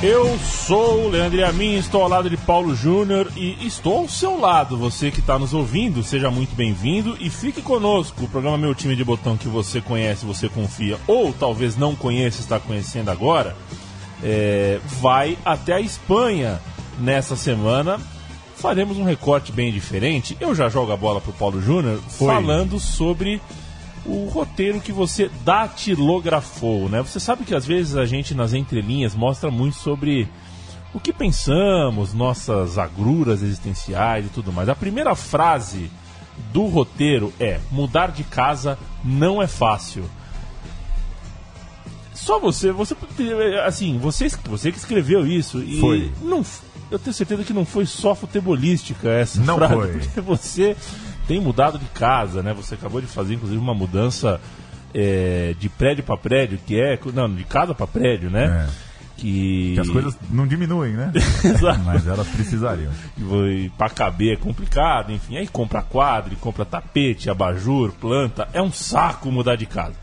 Eu sou o Leandro Amin, estou ao lado de Paulo Júnior e estou ao seu lado. Você que está nos ouvindo, seja muito bem-vindo e fique conosco. O programa Meu Time de Botão que você conhece, você confia, ou talvez não conheça, está conhecendo agora, é, vai até a Espanha nessa semana. Faremos um recorte bem diferente. Eu já jogo a bola para o Paulo Júnior falando sobre o roteiro que você datilografou, né? Você sabe que às vezes a gente nas entrelinhas mostra muito sobre o que pensamos, nossas agruras existenciais e tudo mais. A primeira frase do roteiro é: mudar de casa não é fácil. Só você, você assim, você, você que escreveu isso e foi. não eu tenho certeza que não foi só futebolística essa não frase, foi. porque você tem mudado de casa, né? Você acabou de fazer, inclusive, uma mudança é, de prédio para prédio, que é. Não, de casa para prédio, né? É. Que... que... as coisas não diminuem, né? Exato. Mas elas precisariam. E para caber é complicado, enfim. Aí compra quadro, compra tapete, abajur, planta. É um saco mudar de casa.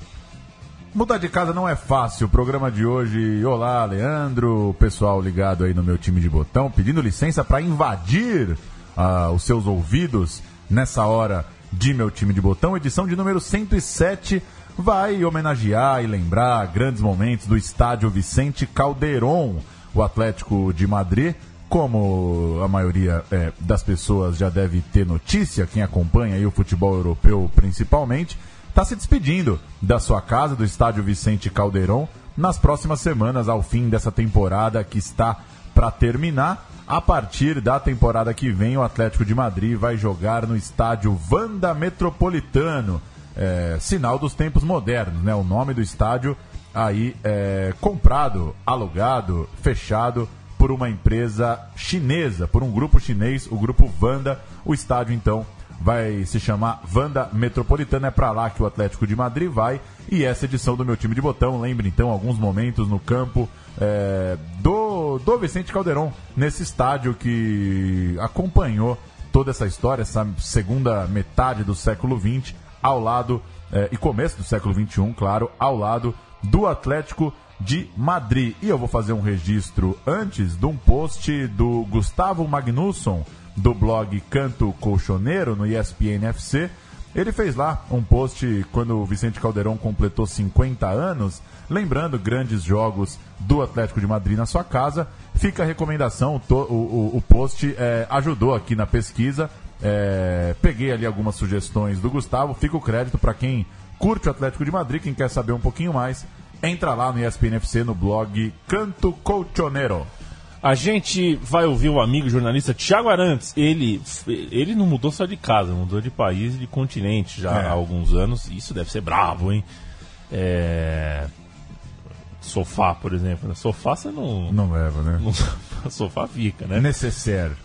Mudar de casa não é fácil. O programa de hoje, olá, Leandro, o pessoal ligado aí no meu time de botão, pedindo licença para invadir uh, os seus ouvidos nessa hora de meu time de botão, edição de número 107, vai homenagear e lembrar grandes momentos do estádio Vicente Calderon, o Atlético de Madrid. Como a maioria é, das pessoas já deve ter notícia, quem acompanha o futebol europeu principalmente, está se despedindo da sua casa, do estádio Vicente Calderon, nas próximas semanas, ao fim dessa temporada que está para terminar. A partir da temporada que vem, o Atlético de Madrid vai jogar no estádio Vanda Metropolitano. É, sinal dos tempos modernos, né? O nome do estádio aí é comprado, alugado, fechado por uma empresa chinesa, por um grupo chinês, o grupo Vanda. O estádio então vai se chamar Vanda Metropolitano. É para lá que o Atlético de Madrid vai. E essa edição do meu time de botão, lembre então alguns momentos no campo é, do, do Vicente Calderon, nesse estádio que acompanhou toda essa história, essa segunda metade do século XX, ao lado, é, e começo do século XXI, claro, ao lado do Atlético de Madrid. E eu vou fazer um registro antes de um post do Gustavo Magnusson, do blog Canto Colchoneiro, no ESPN FC. Ele fez lá um post quando o Vicente Calderon completou 50 anos, lembrando grandes jogos do Atlético de Madrid na sua casa. Fica a recomendação, o, o, o post é, ajudou aqui na pesquisa. É, peguei ali algumas sugestões do Gustavo, fica o crédito para quem curte o Atlético de Madrid, quem quer saber um pouquinho mais, entra lá no ESPNFC no blog Canto Colchonero. A gente vai ouvir o amigo jornalista Tiago Arantes. Ele, ele não mudou só de casa, mudou de país e de continente já é. há alguns anos. Isso deve ser bravo, hein? É sofá, por exemplo. Né? Sofá você não. Não leva, né? Não, sofá fica, né? Necessaire.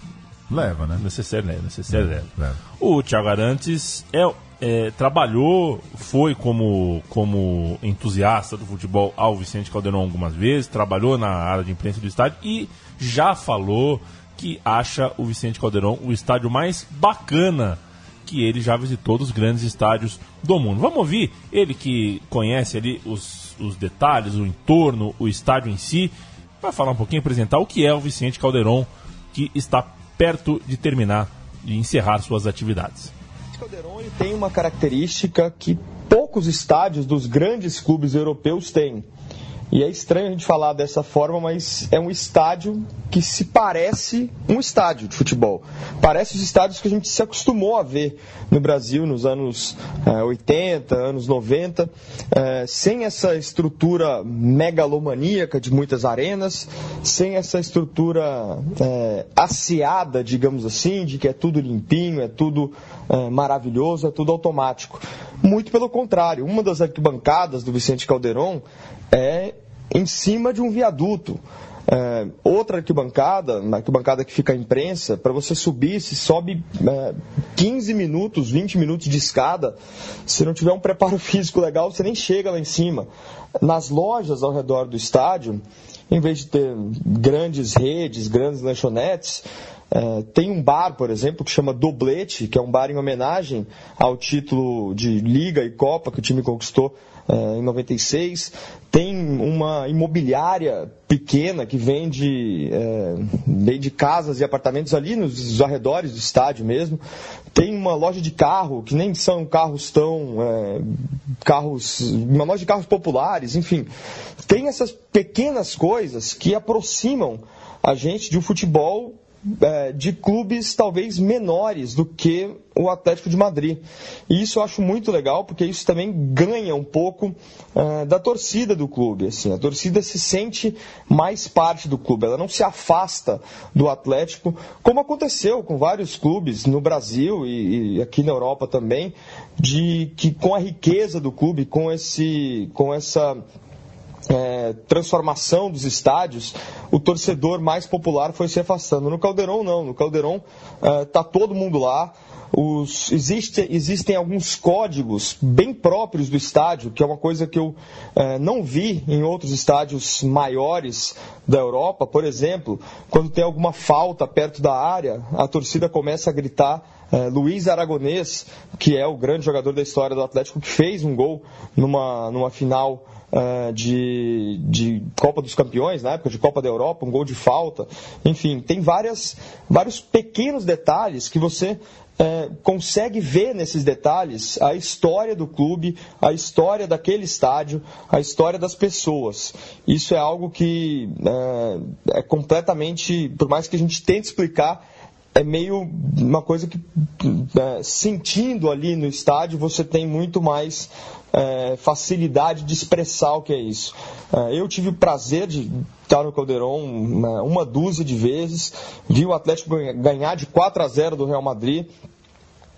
Leva, né? Necessaire, né? Necessaire leva. leva. O Thiago Arantes é, é, trabalhou, foi como, como entusiasta do futebol ao Vicente Caldeirão algumas vezes, trabalhou na área de imprensa do estádio e já falou que acha o Vicente Caldeirão o estádio mais bacana que ele já visitou dos grandes estádios do mundo. Vamos ouvir ele que conhece ali os os detalhes, o entorno, o estádio em si, vai falar um pouquinho, apresentar o que é o Vicente Calderon, que está perto de terminar e encerrar suas atividades. O Calderon tem uma característica que poucos estádios dos grandes clubes europeus têm. E é estranho a gente falar dessa forma, mas é um estádio que se parece um estádio de futebol. Parece os estádios que a gente se acostumou a ver no Brasil nos anos é, 80, anos 90, é, sem essa estrutura megalomaníaca de muitas arenas, sem essa estrutura asseada, digamos assim, de que é tudo limpinho, é tudo é, maravilhoso, é tudo automático. Muito pelo contrário, uma das arquibancadas do Vicente Calderon é em cima de um viaduto. É, outra arquibancada, na arquibancada que fica a imprensa, para você subir, se sobe é, 15 minutos, 20 minutos de escada, se não tiver um preparo físico legal, você nem chega lá em cima. Nas lojas ao redor do estádio, em vez de ter grandes redes, grandes lanchonetes, é, tem um bar, por exemplo, que chama Doblete, que é um bar em homenagem ao título de Liga e Copa que o time conquistou é, em 96. Tem uma imobiliária pequena que vende, é, vende casas e apartamentos ali nos arredores do estádio mesmo. Tem uma loja de carro, que nem são carros tão. É, carros. Uma loja de carros populares, enfim. Tem essas pequenas coisas que aproximam a gente de um futebol é, de clubes talvez menores do que o Atlético de Madrid. E isso eu acho muito legal, porque isso também ganha um pouco é, da torcida do clube. Assim. A torcida se sente mais parte do clube, ela não se afasta do Atlético, como aconteceu com vários clubes no Brasil e, e aqui na Europa também, de que com a riqueza do clube, com, esse, com essa é, transformação dos estádios, o torcedor mais popular foi se afastando. No Caldeirão, não. No Caldeirão está é, todo mundo lá. Os, existe, existem alguns códigos bem próprios do estádio, que é uma coisa que eu é, não vi em outros estádios maiores da Europa. Por exemplo, quando tem alguma falta perto da área, a torcida começa a gritar é, Luiz Aragonês, que é o grande jogador da história do Atlético, que fez um gol numa, numa final uh, de, de Copa dos Campeões, na época de Copa da Europa, um gol de falta. Enfim, tem várias, vários pequenos detalhes que você é, consegue ver nesses detalhes a história do clube, a história daquele estádio, a história das pessoas. Isso é algo que é, é completamente, por mais que a gente tente explicar, é meio uma coisa que, é, sentindo ali no estádio, você tem muito mais é, facilidade de expressar o que é isso. É, eu tive o prazer de estar no Caldeirão uma, uma dúzia de vezes, vi o Atlético ganhar de 4 a 0 do Real Madrid,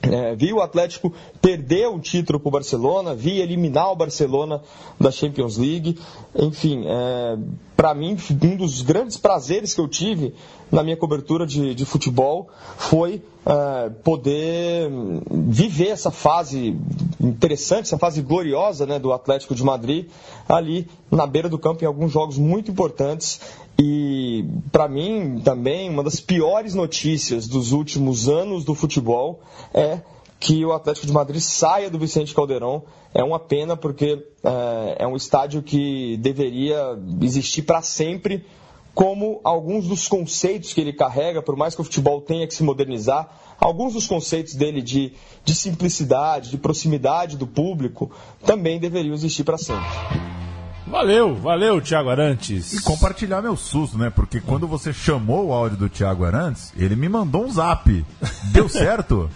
é, vi o Atlético perder o título para o Barcelona, vi eliminar o Barcelona da Champions League. Enfim, é, para mim, um dos grandes prazeres que eu tive na minha cobertura de, de futebol foi é, poder viver essa fase interessante, essa fase gloriosa né, do Atlético de Madrid ali na beira do campo em alguns jogos muito importantes. E para mim também uma das piores notícias dos últimos anos do futebol é que o Atlético de Madrid saia do Vicente Caldeirão. É uma pena porque é, é um estádio que deveria existir para sempre, como alguns dos conceitos que ele carrega, por mais que o futebol tenha que se modernizar, alguns dos conceitos dele de, de simplicidade, de proximidade do público, também deveriam existir para sempre. Valeu, valeu, Thiago Arantes. E compartilhar meu susto, né? Porque quando você chamou o áudio do Thiago Arantes, ele me mandou um zap. Deu certo?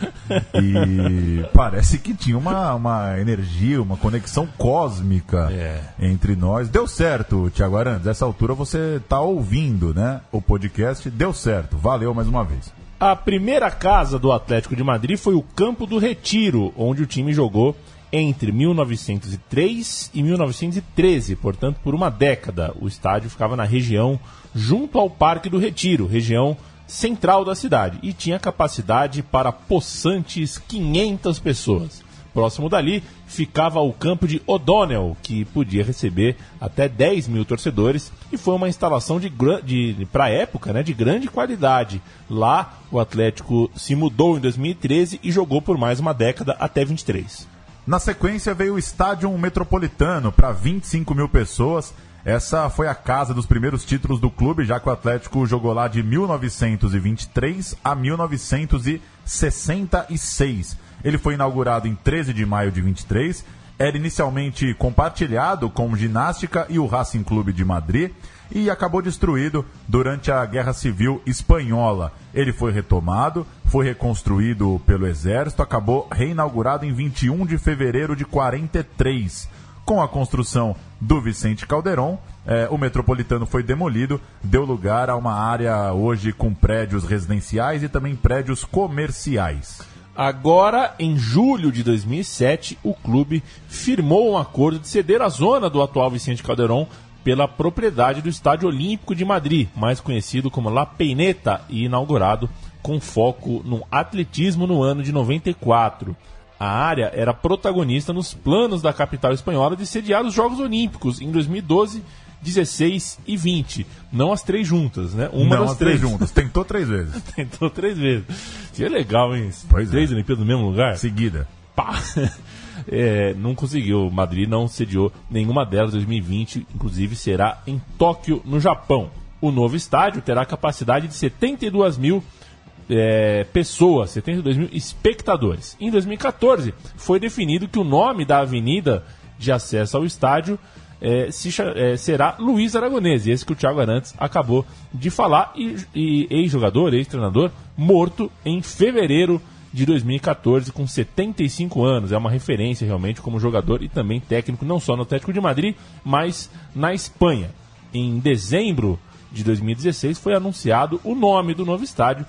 e parece que tinha uma, uma energia, uma conexão cósmica é. entre nós. Deu certo, Thiago Arantes. Nessa altura você tá ouvindo, né? O podcast. Deu certo. Valeu mais uma vez. A primeira casa do Atlético de Madrid foi o Campo do Retiro, onde o time jogou entre 1903 e 1913, portanto, por uma década. O estádio ficava na região junto ao Parque do Retiro, região central da cidade, e tinha capacidade para possantes 500 pessoas. Próximo dali ficava o campo de O'Donnell, que podia receber até 10 mil torcedores, e foi uma instalação de, de para a época né, de grande qualidade. Lá o Atlético se mudou em 2013 e jogou por mais uma década até 23. Na sequência veio o Estádio Metropolitano para 25 mil pessoas. Essa foi a casa dos primeiros títulos do clube, já que o Atlético jogou lá de 1923 a 1966. Ele foi inaugurado em 13 de maio de 23. Era inicialmente compartilhado com Ginástica e o Racing Clube de Madrid e acabou destruído durante a Guerra Civil Espanhola. Ele foi retomado, foi reconstruído pelo Exército, acabou reinaugurado em 21 de fevereiro de 43. Com a construção do Vicente Calderon, eh, o metropolitano foi demolido, deu lugar a uma área hoje com prédios residenciais e também prédios comerciais. Agora, em julho de 2007, o clube firmou um acordo de ceder a zona do atual Vicente Calderon pela propriedade do Estádio Olímpico de Madrid, mais conhecido como La Peineta, e inaugurado com foco no atletismo no ano de 94. A área era protagonista nos planos da capital espanhola de sediar os Jogos Olímpicos em 2012, 16 e 20. Não as três juntas, né? Uma Não das as três. três juntas. Tentou três vezes. Tentou três vezes. Seria legal, hein? Pois três é. Olimpíadas no mesmo lugar? Seguida. Pá! É, não conseguiu. Madrid não sediou nenhuma delas. 2020, inclusive, será em Tóquio, no Japão. O novo estádio terá capacidade de 72 mil é, pessoas, 72 mil espectadores. Em 2014, foi definido que o nome da avenida de acesso ao estádio é, se, é, será Luiz Aragonês, esse que o Thiago Arantes acabou de falar, e, e ex-jogador, ex-treinador, morto em fevereiro de 2014, com 75 anos. É uma referência realmente como jogador e também técnico, não só no Atlético de Madrid, mas na Espanha. Em dezembro de 2016 foi anunciado o nome do novo estádio,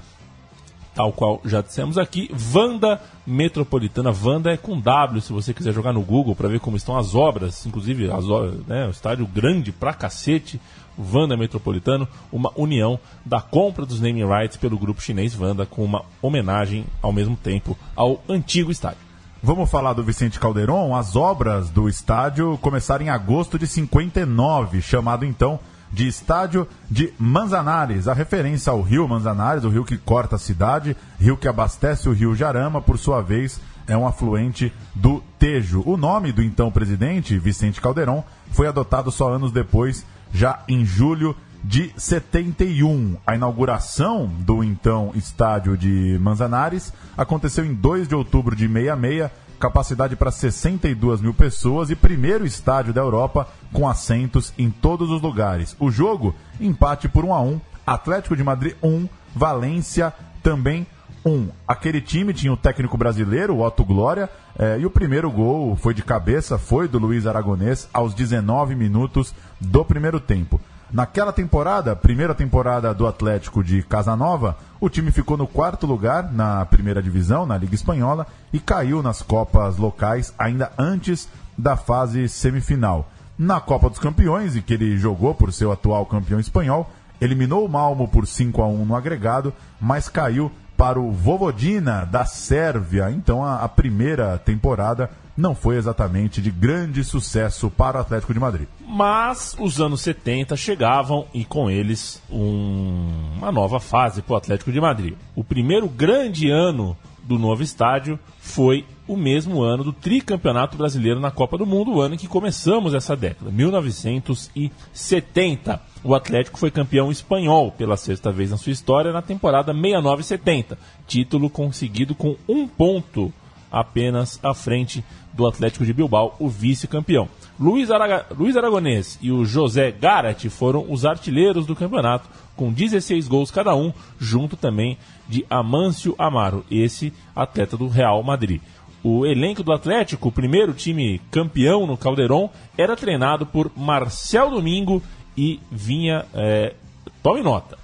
tal qual já dissemos aqui, Vanda Metropolitana. Vanda é com W, se você quiser jogar no Google para ver como estão as obras, inclusive as obras, né, o estádio grande pra cacete, Vanda Metropolitano, uma união da compra dos naming rights pelo grupo chinês Vanda com uma homenagem ao mesmo tempo ao antigo estádio. Vamos falar do Vicente Calderon? As obras do estádio começaram em agosto de 59, chamado então de Estádio de Manzanares, a referência ao rio Manzanares, o rio que corta a cidade, rio que abastece o rio Jarama, por sua vez é um afluente do Tejo. O nome do então presidente, Vicente Calderon, foi adotado só anos depois já em julho de 71. A inauguração do então estádio de Manzanares aconteceu em 2 de outubro de 66, capacidade para 62 mil pessoas e primeiro estádio da Europa com assentos em todos os lugares. O jogo, empate por 1 a 1 Atlético de Madrid 1, Valência também 1. Aquele time tinha o técnico brasileiro, o Otto Glória, eh, e o primeiro gol foi de cabeça, foi do Luiz Aragonês aos 19 minutos do primeiro tempo. Naquela temporada, primeira temporada do Atlético de Casanova, o time ficou no quarto lugar na primeira divisão, na Liga Espanhola, e caiu nas Copas locais ainda antes da fase semifinal. Na Copa dos Campeões, e que ele jogou por ser o atual campeão espanhol, eliminou o Malmo por 5 a 1 no agregado, mas caiu para o Vovodina da Sérvia. Então a, a, primeira temporada não foi exatamente de grande sucesso para o Atlético de Madrid. Mas os anos 70 chegavam e com eles um, uma nova fase para o Atlético de Madrid. O primeiro grande ano do novo estádio foi o mesmo ano do tricampeonato brasileiro na Copa do Mundo, o ano em que começamos essa década, 1970. O Atlético foi campeão espanhol pela sexta vez na sua história na temporada 69-70, título conseguido com um ponto apenas à frente do Atlético de Bilbao, o vice-campeão. Luiz, Araga... Luiz Aragonês e o José Garat foram os artilheiros do campeonato, com 16 gols cada um, junto também de Amâncio Amaro, esse atleta do Real Madrid. O elenco do Atlético, o primeiro time campeão no Caldeirão, era treinado por Marcel Domingo e vinha, é, tome nota,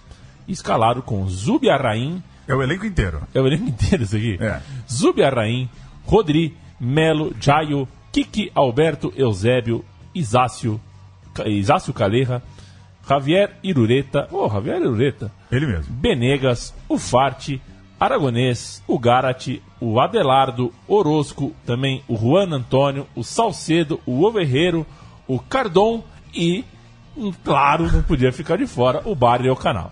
escalado com Zubiarraim. É o elenco inteiro. É o elenco inteiro isso aqui? É. Zubiarraim, Rodri, Melo, Jaio, Kiki, Alberto, Eusébio, Isácio, Isácio Caleja, Javier Irureta, oh, Javier Irureta. Ele mesmo. Benegas, o Farte, Aragonês, o Garat, o Adelardo, Orosco, também o Juan Antônio, o Salcedo, o Overreiro, o Cardon e, claro, não podia ficar de fora, o Barrio e o Canal.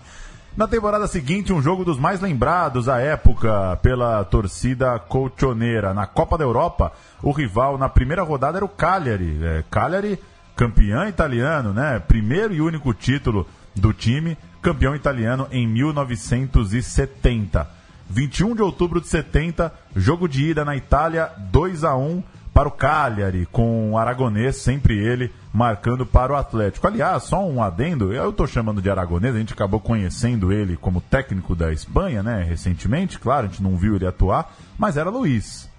Na temporada seguinte, um jogo dos mais lembrados à época pela torcida colchoneira. Na Copa da Europa, o rival na primeira rodada era o Cagliari. É, Cagliari, campeão italiano, né? Primeiro e único título do time, campeão italiano em 1970. 21 de outubro de 70, jogo de ida na Itália, 2 a 1 para o Cagliari, com o Aragonês, sempre ele, marcando para o Atlético. Aliás, só um adendo, eu estou chamando de Aragonês, a gente acabou conhecendo ele como técnico da Espanha, né, recentemente, claro, a gente não viu ele atuar, mas era Luiz.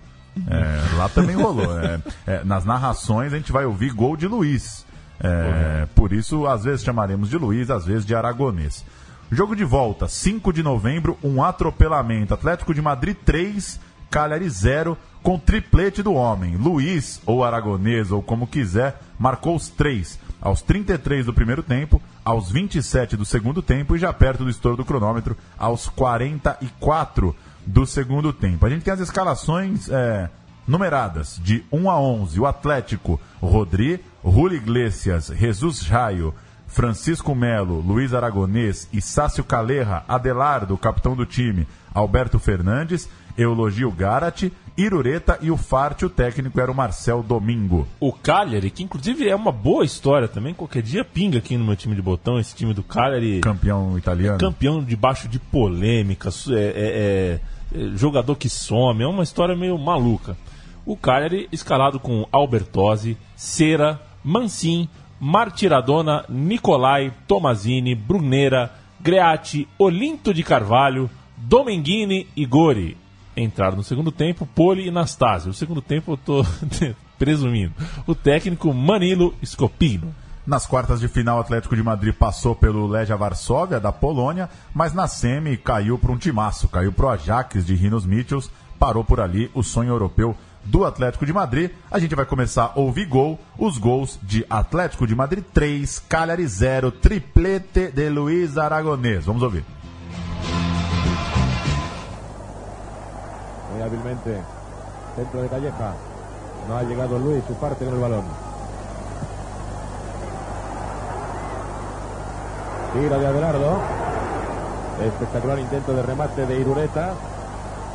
É, lá também rolou. É, é, nas narrações a gente vai ouvir gol de Luiz. É, por isso, às vezes chamaremos de Luiz, às vezes de Aragonês. Jogo de volta, 5 de novembro, um atropelamento. Atlético de Madrid 3, Cagliari 0, com triplete do homem. Luiz, ou Aragonês, ou como quiser, marcou os três. aos 33 do primeiro tempo, aos 27 do segundo tempo e já perto do estouro do cronômetro, aos 44 do segundo tempo. A gente tem as escalações é, numeradas de 1 a 11. O Atlético, Rodri, Rui Iglesias, Jesus Jaio, Francisco Melo, Luiz Aragonês e Sácio Calerra, Adelardo, capitão do time, Alberto Fernandes, Eulogio Garat, Irureta e o Farte, o técnico era o Marcel Domingo. O Cagliari, que inclusive é uma boa história também, qualquer dia pinga aqui no meu time de botão, esse time do Cagliari. Campeão italiano. É campeão debaixo de polêmicas, é, é, é, jogador que some, é uma história meio maluca. O Cagliari escalado com Albertosi, Cera, Mancin, Martiradona, Nicolai, Tomazini, Brunera, Greati, Olinto de Carvalho, Domenghini e Gori entraram no segundo tempo, Poli e Nastasio. O segundo tempo eu tô presumindo. O técnico Manilo Scopino. Nas quartas de final, o Atlético de Madrid passou pelo Legia Varsóvia, da Polônia, mas na semi caiu para um timaço, caiu para o Ajax de Rinos Mitchells, parou por ali o sonho europeu do Atlético de Madrid. A gente vai começar a ouvir gol, os gols de Atlético de Madrid 3, Cagliari 0, triplete de Luiz Aragonês. Vamos ouvir. Muy hábilmente dentro de Calleja. No ha llegado Luis, su parte con el balón. Tira de Adelardo. Espectacular intento de remate de Irureta.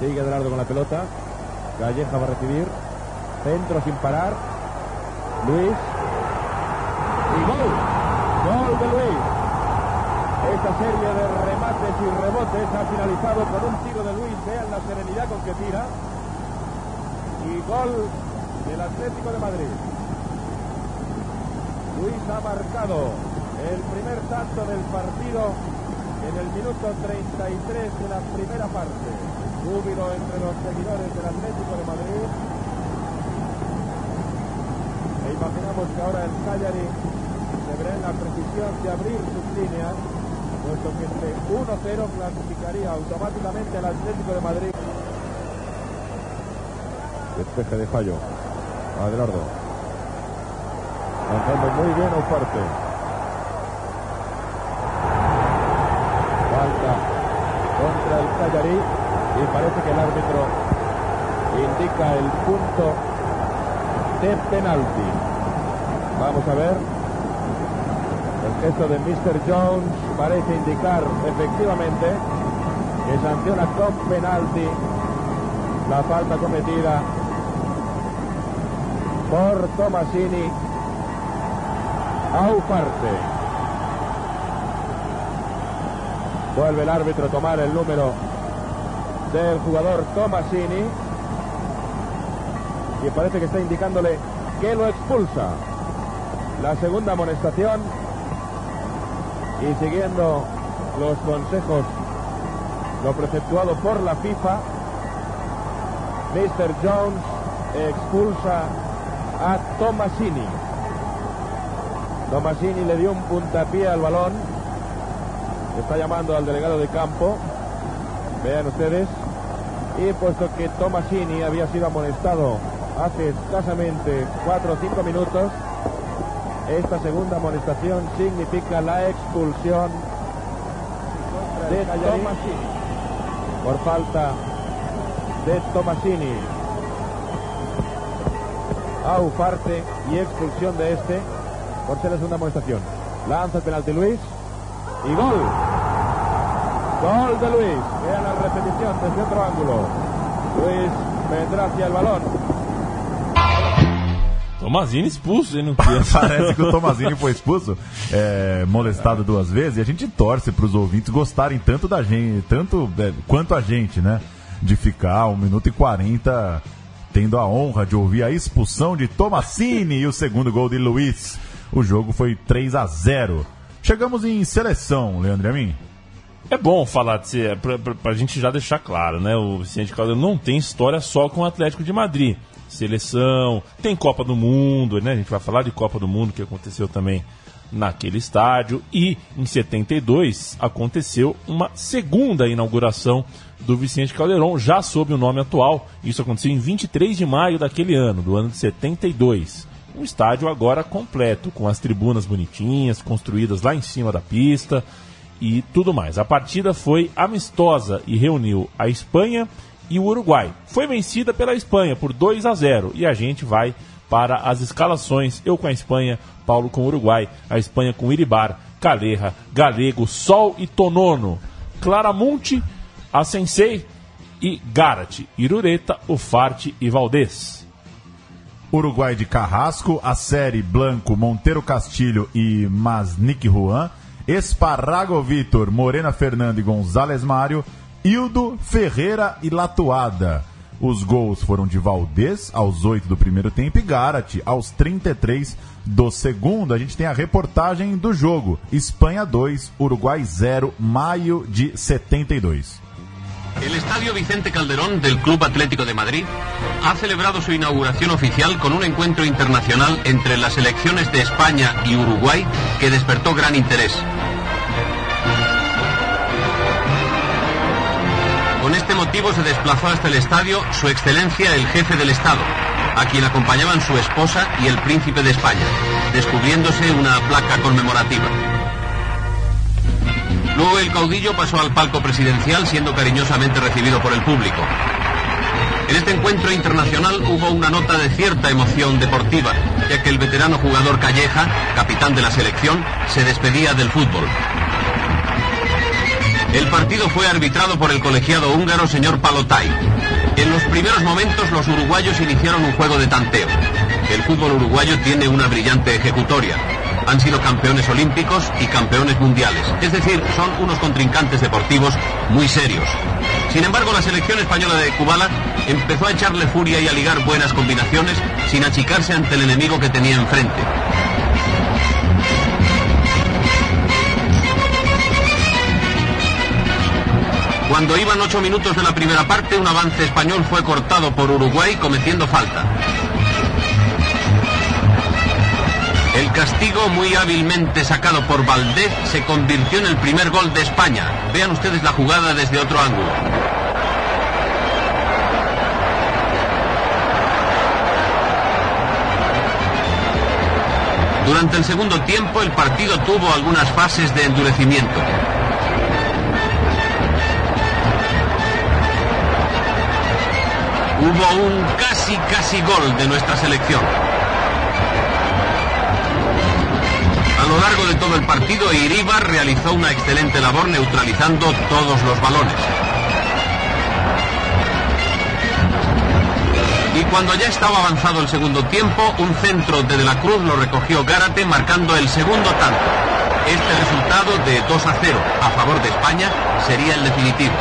Sigue Adelardo con la pelota. Calleja va a recibir. Centro sin parar. Luis. Y gol. Gol de Luis. Esta serie de remates y rebotes ha finalizado con un tiro de Luis. Vean la serenidad con que tira. Y gol del Atlético de Madrid. Luis ha marcado el primer tanto del partido en el minuto 33 de la primera parte. Júbilo entre los seguidores del Atlético de Madrid. E imaginamos que ahora el Cagliari se verá en la precisión de abrir sus líneas puesto que este 1-0 clasificaría automáticamente al Atlético de Madrid. Despeje de fallo. Adelardo. Lanzando muy bien Ufarte. Falta contra el Cagliari y parece que el árbitro indica el punto de penalti. Vamos a ver. El gesto de Mr. Jones parece indicar efectivamente que sanciona con penalti la falta cometida por Tomasini a Ufarte. Vuelve el árbitro a tomar el número del jugador Tomasini y parece que está indicándole que lo expulsa. La segunda amonestación y siguiendo los consejos, lo preceptuado por la FIFA, Mr. Jones expulsa a Tomasini. Tomasini le dio un puntapié al balón. Está llamando al delegado de campo. Vean ustedes. Y puesto que Tomasini había sido amonestado hace escasamente 4 o 5 minutos, esta segunda amonestación significa la expulsión de Tomasini por falta de Tomasini a Ufarte y expulsión de este por ser la segunda amonestación. Lanza el penalti Luis y gol. Gol de Luis. Vean la repetición desde otro ángulo. Luis vendrá hacia el balón. Tomazini expulso, ele não queria. Parece que o Tomazini foi expulso, é, molestado duas vezes, e a gente torce para os ouvintes gostarem tanto da gente, tanto é, quanto a gente, né? De ficar um minuto e quarenta tendo a honra de ouvir a expulsão de Tomasini e o segundo gol de Luiz. O jogo foi 3 a 0. Chegamos em seleção, Leandro Amin. É bom falar de ser, pra, pra, pra gente já deixar claro, né? O Vicente Caldeirão não tem história só com o Atlético de Madrid seleção, tem Copa do Mundo, né? A gente vai falar de Copa do Mundo que aconteceu também naquele estádio e em 72 aconteceu uma segunda inauguração do Vicente Caldeirão, já sob o nome atual. Isso aconteceu em 23 de maio daquele ano, do ano de 72. um estádio agora completo, com as tribunas bonitinhas, construídas lá em cima da pista e tudo mais. A partida foi amistosa e reuniu a Espanha e o Uruguai. Foi vencida pela Espanha por 2 a 0 e a gente vai para as escalações. Eu com a Espanha, Paulo com o Uruguai, a Espanha com Iribar, Caleja, Galego, Sol e Tonono, Claramonte, a Sensei e Garat, Irureta, Ufarte e Valdez. Uruguai de Carrasco, a série Blanco, Monteiro Castilho e Masnik Juan, Esparrago Vitor, Morena Fernando e Gonzalez Mário, Hildo Ferreira e Latuada. Os gols foram de Valdez aos 8 do primeiro tempo e Garat aos 33 do segundo. A gente tem a reportagem do jogo. Espanha 2, Uruguai 0, maio de 72. El Estadio Vicente Calderón del Club Atlético de Madrid ha celebrado su inauguración oficial con un encuentro internacional entre las selecciones de España y Uruguay que despertó gran interés. Motivo se desplazó hasta el estadio Su Excelencia el Jefe del Estado, a quien acompañaban su esposa y el Príncipe de España, descubriéndose una placa conmemorativa. Luego el caudillo pasó al palco presidencial siendo cariñosamente recibido por el público. En este encuentro internacional hubo una nota de cierta emoción deportiva, ya que el veterano jugador Calleja, capitán de la selección, se despedía del fútbol. El partido fue arbitrado por el colegiado húngaro señor Palotay. En los primeros momentos los uruguayos iniciaron un juego de tanteo. El fútbol uruguayo tiene una brillante ejecutoria. Han sido campeones olímpicos y campeones mundiales. Es decir, son unos contrincantes deportivos muy serios. Sin embargo, la selección española de Kubala empezó a echarle furia y a ligar buenas combinaciones sin achicarse ante el enemigo que tenía enfrente. Cuando iban ocho minutos de la primera parte, un avance español fue cortado por Uruguay cometiendo falta. El castigo, muy hábilmente sacado por Valdez, se convirtió en el primer gol de España. Vean ustedes la jugada desde otro ángulo. Durante el segundo tiempo, el partido tuvo algunas fases de endurecimiento. Hubo un casi casi gol de nuestra selección. A lo largo de todo el partido, Iribar realizó una excelente labor neutralizando todos los balones. Y cuando ya estaba avanzado el segundo tiempo, un centro de De la Cruz lo recogió Gárate marcando el segundo tanto. Este resultado de 2 a 0 a favor de España sería el definitivo.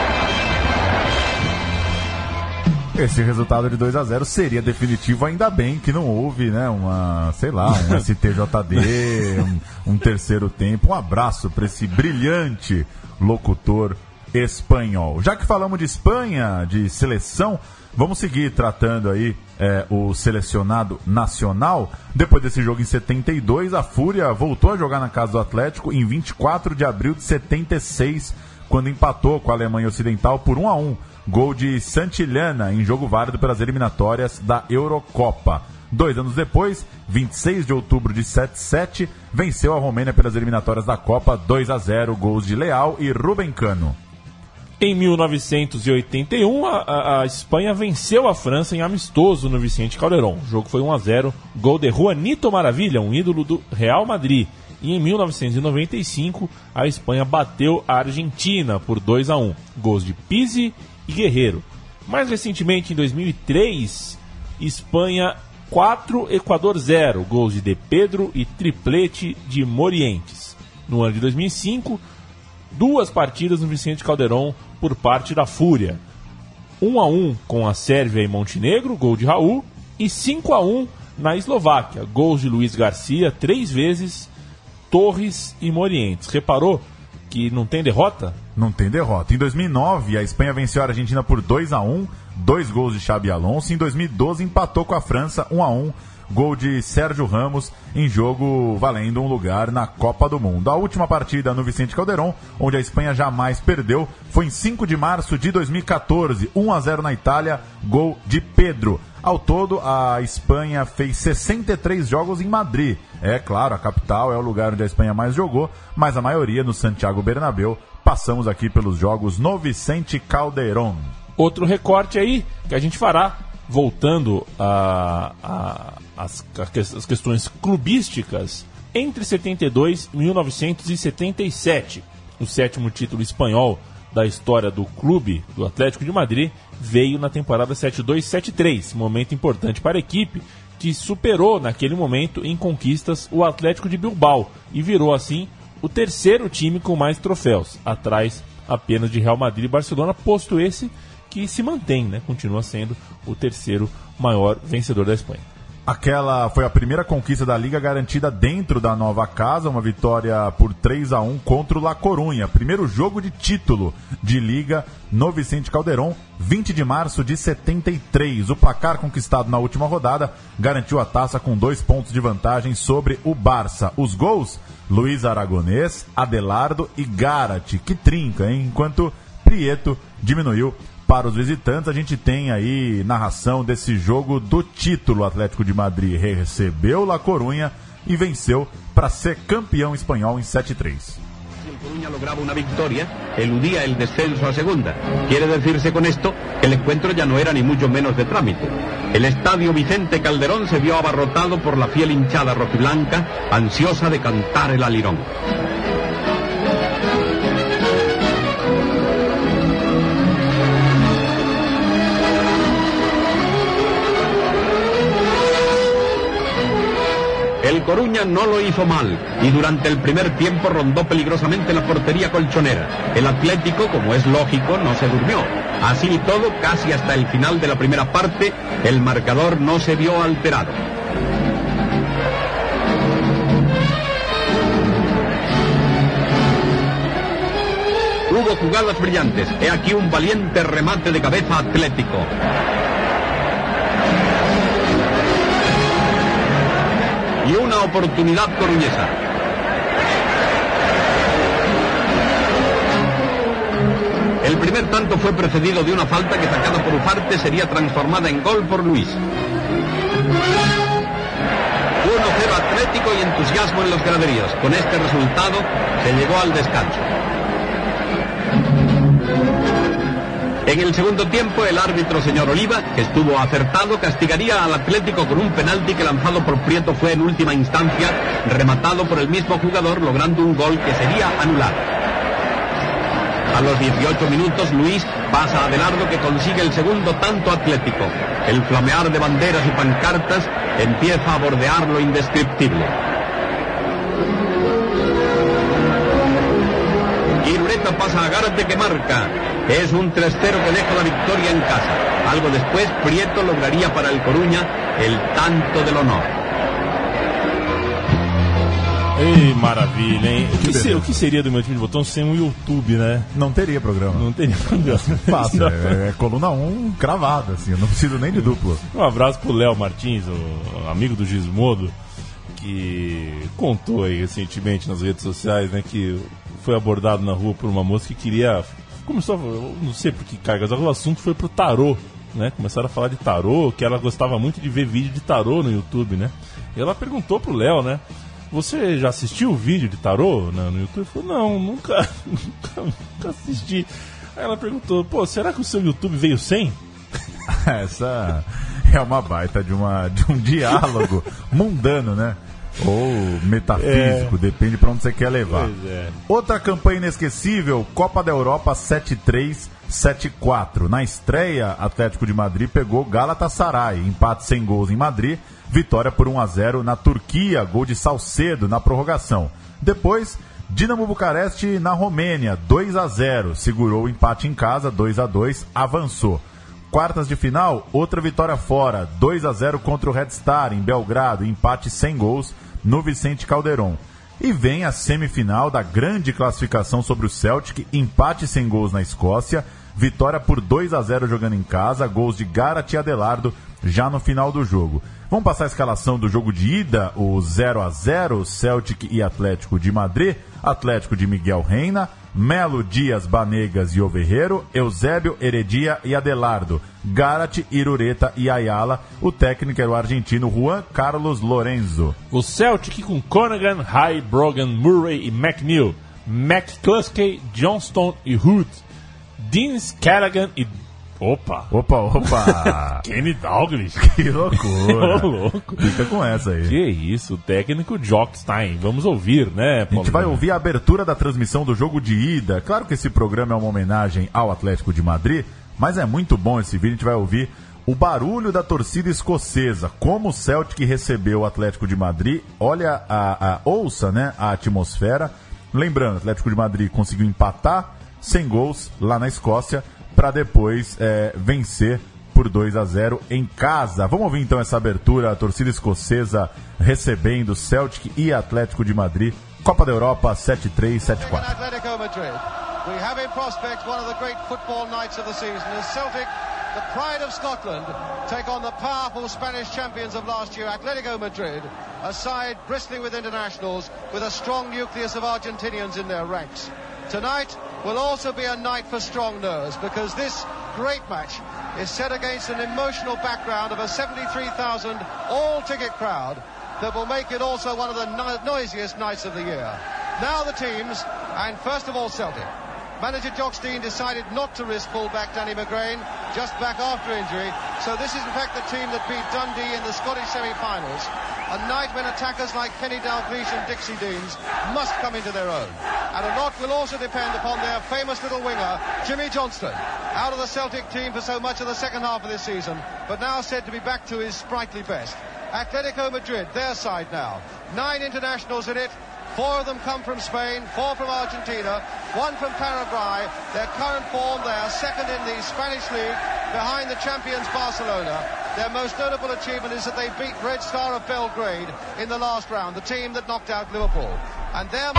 Esse resultado de 2 a 0 seria definitivo, ainda bem que não houve, né, uma, sei lá, um STJD, um, um terceiro tempo. Um abraço para esse brilhante locutor espanhol. Já que falamos de Espanha, de seleção, vamos seguir tratando aí é, o selecionado nacional. Depois desse jogo em 72, a Fúria voltou a jogar na casa do Atlético em 24 de abril de 76, quando empatou com a Alemanha Ocidental por 1 a 1 Gol de Santillana em jogo válido pelas eliminatórias da Eurocopa. Dois anos depois, 26 de outubro de 77, venceu a Romênia pelas eliminatórias da Copa 2 a 0, gols de Leal e Ruben Cano. Em 1981, a, a, Espanha venceu a França em amistoso no Vicente Calderón. O jogo foi 1 a 0, gol de Juanito Maravilha, um ídolo do Real Madrid. E em 1995, a Espanha bateu a Argentina por 2 a 1, gols de Pizzi e Guerreiro. Mais recentemente, em 2003, Espanha 4, Equador 0, gols de De Pedro e triplete de Morientes. No ano de 2005, duas partidas no Vicente Calderón por parte da Fúria. 1 a 1 com a Sérvia e Montenegro, gol de Raul, e 5 a 1 na Eslováquia, gols de Luiz Garcia três vezes, Torres e Morientes. Reparou que não tem derrota? Não tem derrota. Em 2009, a Espanha venceu a Argentina por 2 a 1 dois gols de Xabi Alonso. Em 2012, empatou com a França 1 a 1 gol de Sérgio Ramos em jogo valendo um lugar na Copa do Mundo. A última partida no Vicente Calderón, onde a Espanha jamais perdeu, foi em 5 de março de 2014, 1 a 0 na Itália, gol de Pedro. Ao todo, a Espanha fez 63 jogos em Madrid. É claro, a capital é o lugar onde a Espanha mais jogou, mas a maioria no Santiago Bernabéu. Passamos aqui pelos jogos no Vicente Calderón. Outro recorte aí que a gente fará, voltando as questões clubísticas, entre 72 e 1977, o sétimo título espanhol da história do clube do Atlético de Madrid veio na temporada 72-73, momento importante para a equipe que superou naquele momento em conquistas o Atlético de Bilbao e virou assim o terceiro time com mais troféus, atrás apenas de Real Madrid e Barcelona, posto esse que se mantém, né? continua sendo o terceiro maior vencedor da Espanha. Aquela foi a primeira conquista da Liga garantida dentro da nova casa, uma vitória por 3 a 1 contra o La Corunha. Primeiro jogo de título de Liga no Vicente Calderon, 20 de março de 73. O placar conquistado na última rodada garantiu a taça com dois pontos de vantagem sobre o Barça. Os gols: Luiz Aragonês, Adelardo e Garat, que trinca, hein? enquanto Prieto diminuiu para os visitantes. A gente tem aí narração desse jogo do título. O Atlético de Madrid recebeu La Corunha e venceu para ser campeão espanhol em 7-3. el Coruña lograba una victoria, eludía el descenso a segunda. Quiere decirse con esto que el encuentro ya no era ni mucho menos de trámite. El estadio Vicente Calderón se vio abarrotado por la fiel hinchada rojiblanca, ansiosa de cantar el alirón. El Coruña no lo hizo mal y durante el primer tiempo rondó peligrosamente la portería colchonera. El Atlético, como es lógico, no se durmió. Así y todo, casi hasta el final de la primera parte, el marcador no se vio alterado. Hubo jugadas brillantes. He aquí un valiente remate de cabeza atlético. Y una oportunidad coruñesa. El primer tanto fue precedido de una falta que sacada por Ufarte sería transformada en gol por Luis. 1-0 Atlético y entusiasmo en los graderíos. Con este resultado se llegó al descanso. En el segundo tiempo, el árbitro señor Oliva, que estuvo acertado, castigaría al Atlético con un penalti que lanzado por Prieto fue en última instancia rematado por el mismo jugador, logrando un gol que sería anulado. A los 18 minutos, Luis pasa a que consigue el segundo tanto atlético. El flamear de banderas y pancartas empieza a bordear lo indescriptible. Irureta pasa a Gárate que marca. Es un 3-0 que deja la victoria en casa. Algo después, Prieto lograría para el Coruña el tanto del honor. Ei, maravilha, hein? O que, ser- o que seria do meu time de botão sem um YouTube, né? Não teria programa. Não teria programa. Fácil, é, é coluna 1 cravada, assim, eu não preciso nem de duplo. Um abraço pro Léo Martins, o amigo do Gizmodo, que contou aí recentemente nas redes sociais, né, que foi abordado na rua por uma moça que queria. Começou, a, não sei por que cargas, o assunto foi pro tarô, né? Começaram a falar de tarô, que ela gostava muito de ver vídeo de tarô no YouTube, né? E ela perguntou pro Léo, né? Você já assistiu o vídeo de tarô né, no YouTube? Ele falou, não, nunca, nunca, nunca assisti. Aí ela perguntou, pô, será que o seu YouTube veio sem? Essa é uma baita de, uma, de um diálogo mundano, né? Ou metafísico, depende pra onde você quer levar. É. Outra campanha inesquecível, Copa da Europa 7-3, 7-4. Na estreia, Atlético de Madrid pegou Galatasaray, empate sem gols em Madrid, vitória por 1 a 0 na Turquia, gol de Salcedo na prorrogação. Depois, Dinamo Bucareste na Romênia, 2 a 0, segurou o empate em casa, 2 a 2, avançou. Quartas de final, outra vitória fora, 2 a 0 contra o Red Star em Belgrado, empate sem gols no Vicente Calderon. E vem a semifinal da grande classificação sobre o Celtic, empate sem gols na Escócia, vitória por 2 a 0 jogando em casa, gols de Garat e Adelardo já no final do jogo. Vamos passar a escalação do jogo de ida, o 0 a 0 Celtic e Atlético de Madrid, Atlético de Miguel Reina, Melo, Dias, Banegas e Overreiro, Eusébio, Heredia e Adelardo, Garat, Irureta e Ayala. O técnico era o argentino Juan Carlos Lorenzo. O Celtic com Conagan, High, Brogan, Murray e McNeil. McCluskey, Johnston e Hood. Dean Callaghan e Opa! Opa, opa! Kenny Dalglish. que loucura! Ô, louco. Fica com essa aí. Que isso, o técnico Jockstein. Vamos ouvir, né, A Paulo? gente vai ouvir a abertura da transmissão do jogo de ida. Claro que esse programa é uma homenagem ao Atlético de Madrid, mas é muito bom esse vídeo. A gente vai ouvir o barulho da torcida escocesa, como o Celtic recebeu o Atlético de Madrid. Olha, a, a- ouça né, a atmosfera. Lembrando, o Atlético de Madrid conseguiu empatar sem gols lá na Escócia para depois é, vencer por 2 a 0 em casa. Vamos ouvir então essa abertura, a torcida escocesa recebendo Celtic e Atlético de Madrid. Copa da Europa 7-3, 7-4. Atletico Madrid. We have in prospect one of the great football nights of the season as Celtic, the pride of Scotland, take on the powerful Spanish champions of last year, Atletico Madrid, a side bristling with internationals with a strong nucleus of Argentinians in their ranks. Tonight will also be a night for strong nerves because this great match is set against an emotional background of a 73,000 all-ticket crowd that will make it also one of the no- noisiest nights of the year. Now the teams, and first of all Celtic. Manager Jock Stein decided not to risk fullback Danny McGrain, just back after injury. So this is in fact the team that beat Dundee in the Scottish semi-finals. A night when attackers like Kenny Dalglish and Dixie Deans must come into their own. And a lot will also depend upon their famous little winger, Jimmy Johnston, out of the Celtic team for so much of the second half of this season, but now said to be back to his sprightly best. Atletico Madrid, their side now. Nine internationals in it. Four of them come from Spain, four from Argentina, one from Paraguay. Their current form, they are second in the Spanish league behind the champions Barcelona. Their most notable achievement is that they beat Red Star of Belgrade in the last round, the team that knocked out Liverpool. And their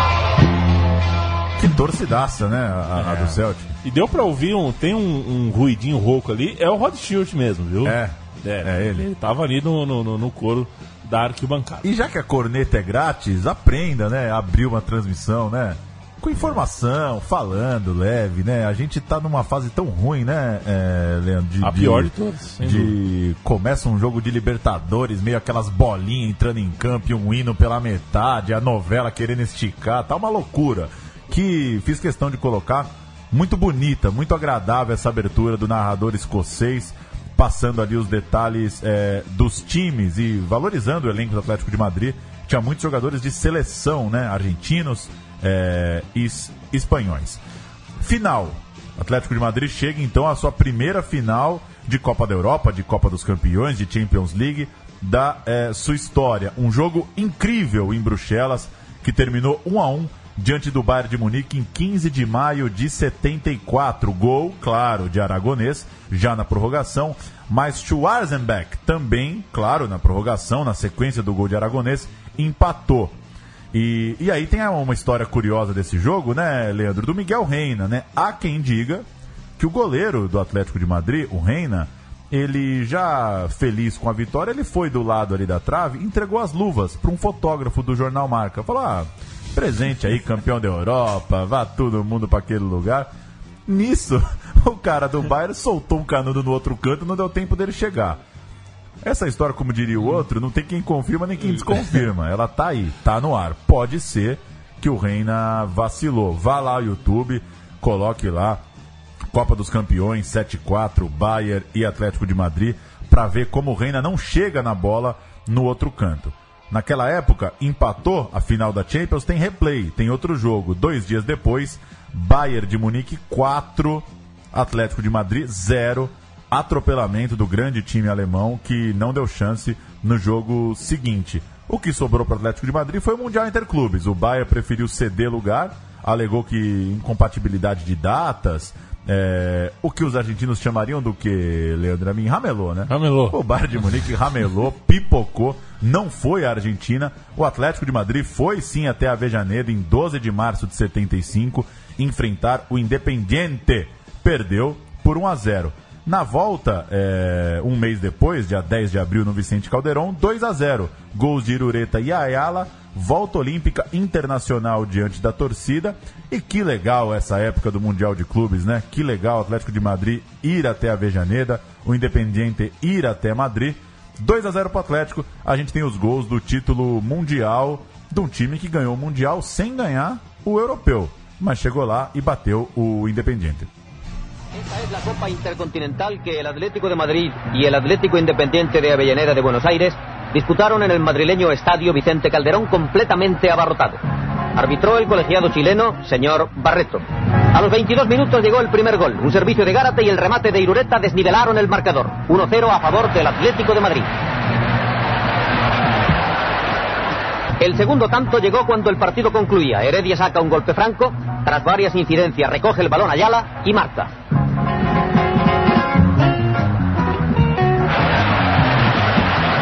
Que torcidaça, né? A, a do Celtic. E deu pra ouvir, um, tem um, um ruidinho rouco ali, é o Rod Stewart mesmo, viu? É, é, é ele. Ele tava ali no, no, no- no coro da arquibancada. E já que a corneta é grátis, aprenda, né? Abrir uma transmissão, né? Com informação, falando, leve, né? A gente tá numa fase tão ruim, né, é, Leandro? De, A pior de todas, sem De começa um jogo de Libertadores, meio aquelas bolinhas entrando em campo e um hino pela metade, a novela querendo esticar, tá uma loucura. Que fiz questão de colocar muito bonita, muito agradável essa abertura do narrador escocês, passando ali os detalhes é, dos times e valorizando o elenco do Atlético de Madrid. Tinha muitos jogadores de seleção, né? Argentinos é, es- espanhóis. Final. Atlético de Madrid chega então à sua primeira final de Copa da Europa, de Copa dos Campeões, de Champions League da eh, sua história. Um jogo incrível em Bruxelas que terminou 1 a 1 diante do Bayern de Munique em 15 de maio de 74. Gol, claro, de Aragonês, já na prorrogação, mas Schwarzenbeck também, claro, na prorrogação, na sequência do gol de Aragonês, empatou. E, e aí tem uma história curiosa desse jogo, né, Leandro? Do Miguel Reina, né? Há quem diga que o goleiro do Atlético de Madrid, o Reina, ele já feliz com a vitória, ele foi do lado ali da trave, entregou as luvas para um fotógrafo do jornal Marca. Falou: ah, presente aí, campeão da Europa, vá todo mundo para aquele lugar. Nisso, o cara do Bayern soltou um canudo no outro canto, não deu tempo dele chegar. Essa história, como diria o outro, não tem quem confirma nem quem desconfirma. Ela tá aí, tá no ar. Pode ser que o Reina vacilou. Vá lá ao YouTube, coloque lá Copa dos Campeões 7-4, Bayern e Atlético de Madrid, para ver como o Reina não chega na bola no outro canto. Naquela época, empatou a final da Champions, tem replay, tem outro jogo. Dois dias depois, Bayern de Munique 4, Atlético de Madrid 0. Atropelamento do grande time alemão que não deu chance no jogo seguinte. O que sobrou para o Atlético de Madrid foi o Mundial Interclubes. O Bayern preferiu ceder lugar, alegou que incompatibilidade de datas, é, o que os argentinos chamariam do que, Leandro Amin? Ramelou, né? Ramelou. O Bayern de Munique ramelou, pipocou, não foi à Argentina. O Atlético de Madrid foi sim até a Avejaneira em 12 de março de 75 enfrentar o Independiente. Perdeu por 1 a 0. Na volta, é, um mês depois, dia 10 de abril, no Vicente Caldeirão, 2 a 0 Gols de Irureta e Ayala, volta olímpica internacional diante da torcida. E que legal essa época do Mundial de Clubes, né? Que legal o Atlético de Madrid ir até a Vejaneda, o Independiente ir até Madrid. 2 a 0 para o Atlético. A gente tem os gols do título mundial de um time que ganhou o Mundial sem ganhar o europeu, mas chegou lá e bateu o Independiente. Esta es la Copa Intercontinental que el Atlético de Madrid y el Atlético Independiente de Avellaneda de Buenos Aires disputaron en el madrileño Estadio Vicente Calderón completamente abarrotado. Arbitró el colegiado chileno, señor Barreto. A los 22 minutos llegó el primer gol. Un servicio de Gárate y el remate de Irureta desnivelaron el marcador. 1-0 a favor del Atlético de Madrid. El segundo tanto llegó cuando el partido concluía. Heredia saca un golpe franco, tras varias incidencias recoge el balón Ayala y marca.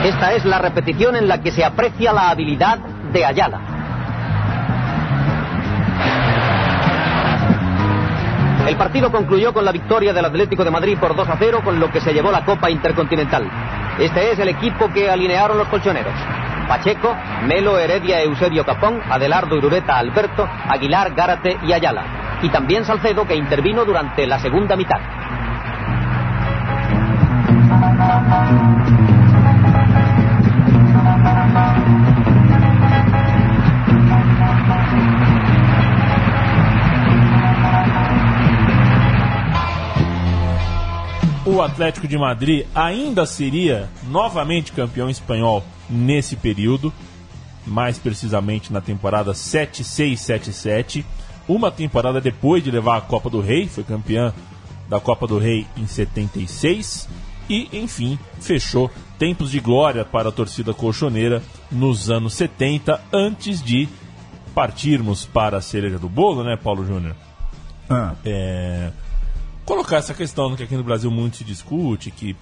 Esta es la repetición en la que se aprecia la habilidad de Ayala. El partido concluyó con la victoria del Atlético de Madrid por 2 a 0, con lo que se llevó la Copa Intercontinental. Este es el equipo que alinearon los colchoneros. Pacheco, Melo, Heredia, Eusebio Capón, Adelardo, Irureta, Alberto, Aguilar, Gárate y Ayala. Y también Salcedo, que intervino durante la segunda mitad. O Atlético de Madrid ainda seria novamente campeão espanhol nesse período, mais precisamente na temporada 7-6-7-7, uma temporada depois de levar a Copa do Rei, foi campeã da Copa do Rei em 76 e, enfim, fechou tempos de glória para a torcida colchoneira nos anos 70, antes de partirmos para a cereja do bolo, né, Paulo Júnior? Ah, É, colocar essa questão que aqui no Brasil muito se discute, que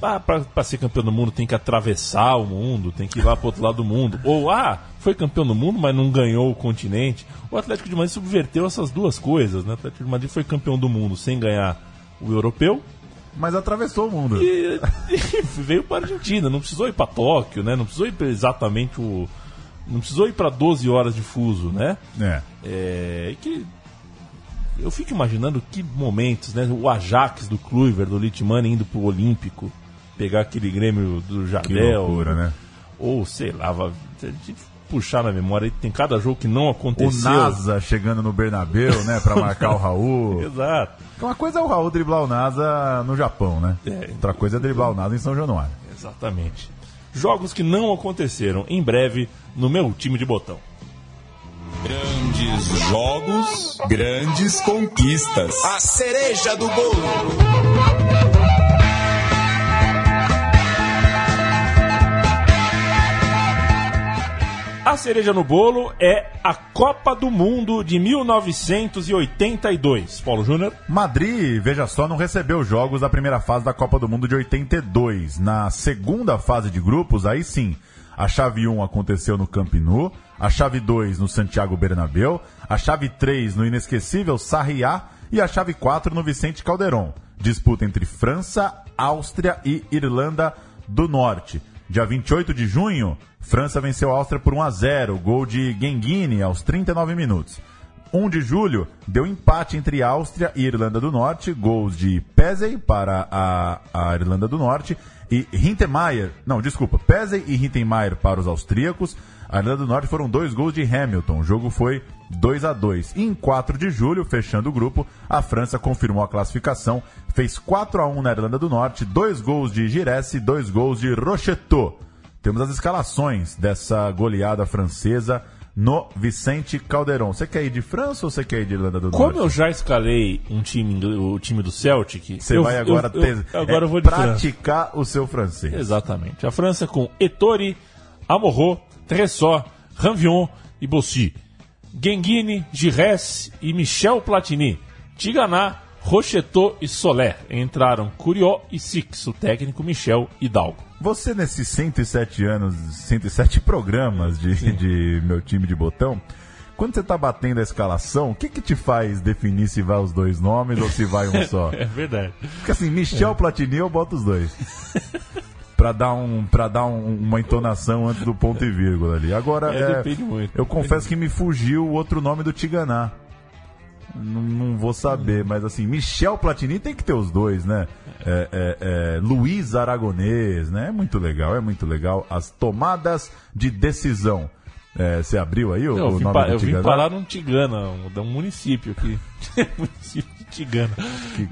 ah, para ser campeão do mundo tem que atravessar o mundo, tem que ir lá para outro lado do mundo. Ou, ah, foi campeão do mundo, mas não ganhou o continente. O Atlético de Madrid subverteu essas duas coisas, né? O Atlético de Madrid foi campeão do mundo sem ganhar o europeu mas atravessou o mundo. e, e veio para a Argentina. Não precisou ir para Tóquio, né? Não precisou ir exatamente o. Não precisou ir para 12 horas de fuso, né? É. É, que eu fico imaginando que momentos, né? O Ajax do Kluivert, do Litmani indo pro Olímpico, pegar aquele Grêmio do Que Jardel, loucura, né? ou sei lá, puxar na memória, tem cada jogo que não O aconteceu. NASA chegando no Bernabéu, né, pra marcar o Raul. Exato, Uma coisa é o Raul driblar o NASA no Japão, né? É. Outra coisa é driblar o NASA em São Januário. exatamente. Jogos que não aconteceram em breve no meu time de botão. Grandes jogos, grandes conquistas. A cereja do bolo. A cereja no bolo é a Copa do Mundo de 1982. Paulo Júnior? Madrid, veja só, não recebeu jogos da primeira fase da Copa do Mundo de 82. Na segunda fase de grupos, aí sim, a chave 1 aconteceu no Camp Nou, a chave 2 no Santiago Bernabéu, a chave 3 no inesquecível Sarriá e a chave 4 no Vicente Calderon. Disputa entre França, Áustria e Irlanda do Norte. Dia 28 de junho, França venceu a Áustria por 1 a 0, gol de Genghini aos 39 minutos. 1 de julho deu empate entre Áustria e Irlanda do Norte, gols de Pesey para a, a Irlanda do Norte e Hintemeyer, não, desculpa, Pesey e Hintemeyer para os austríacos. A Irlanda do Norte foram dois gols de Hamilton, o jogo foi 2 a 2. E em 4 de julho, fechando o grupo, a França confirmou a classificação, fez 4 a 1 na Irlanda do Norte, dois gols de Giresse e dois gols de Rocheteau. Temos as escalações dessa goleada francesa no Vicente Calderon. Você quer ir de França ou você quer ir de Irlanda do Como Norte? eu já escalei um time, o time do Celtic, Você eu- vai agora eu, ter- eu, agora é, eu vou de França. praticar o seu francês. Exatamente. A França com Ettore, Amorro, Tressor, Ranvion e Bossy. Genghini, Gires e Michel Platini. Tiganá, Rocheteau e Soler. Entraram Curió e Six, o técnico Michel Hidalgo. Você, nesses 107 anos, 107 programas de, de meu time de botão, quando você tá batendo a escalação, o que que te faz definir se vai os dois nomes ou se vai um só? É verdade. Porque assim, Michel Platini eu boto os dois. pra dar, um, pra dar um- uma entonação antes do ponto e vírgula ali. Agora, É, é, depende muito. eu confesso que me fugiu o outro nome do Tiganá. Não, não vou saber, mas assim, Michel Platini tem que ter os dois, né? É, é, é, Luiz Aragonês, né? É muito legal, é muito legal. As tomadas de decisão. É, você abriu aí o, Eu, vim, nome eu vim parar num Tigana, um, município aqui. município de Tigana.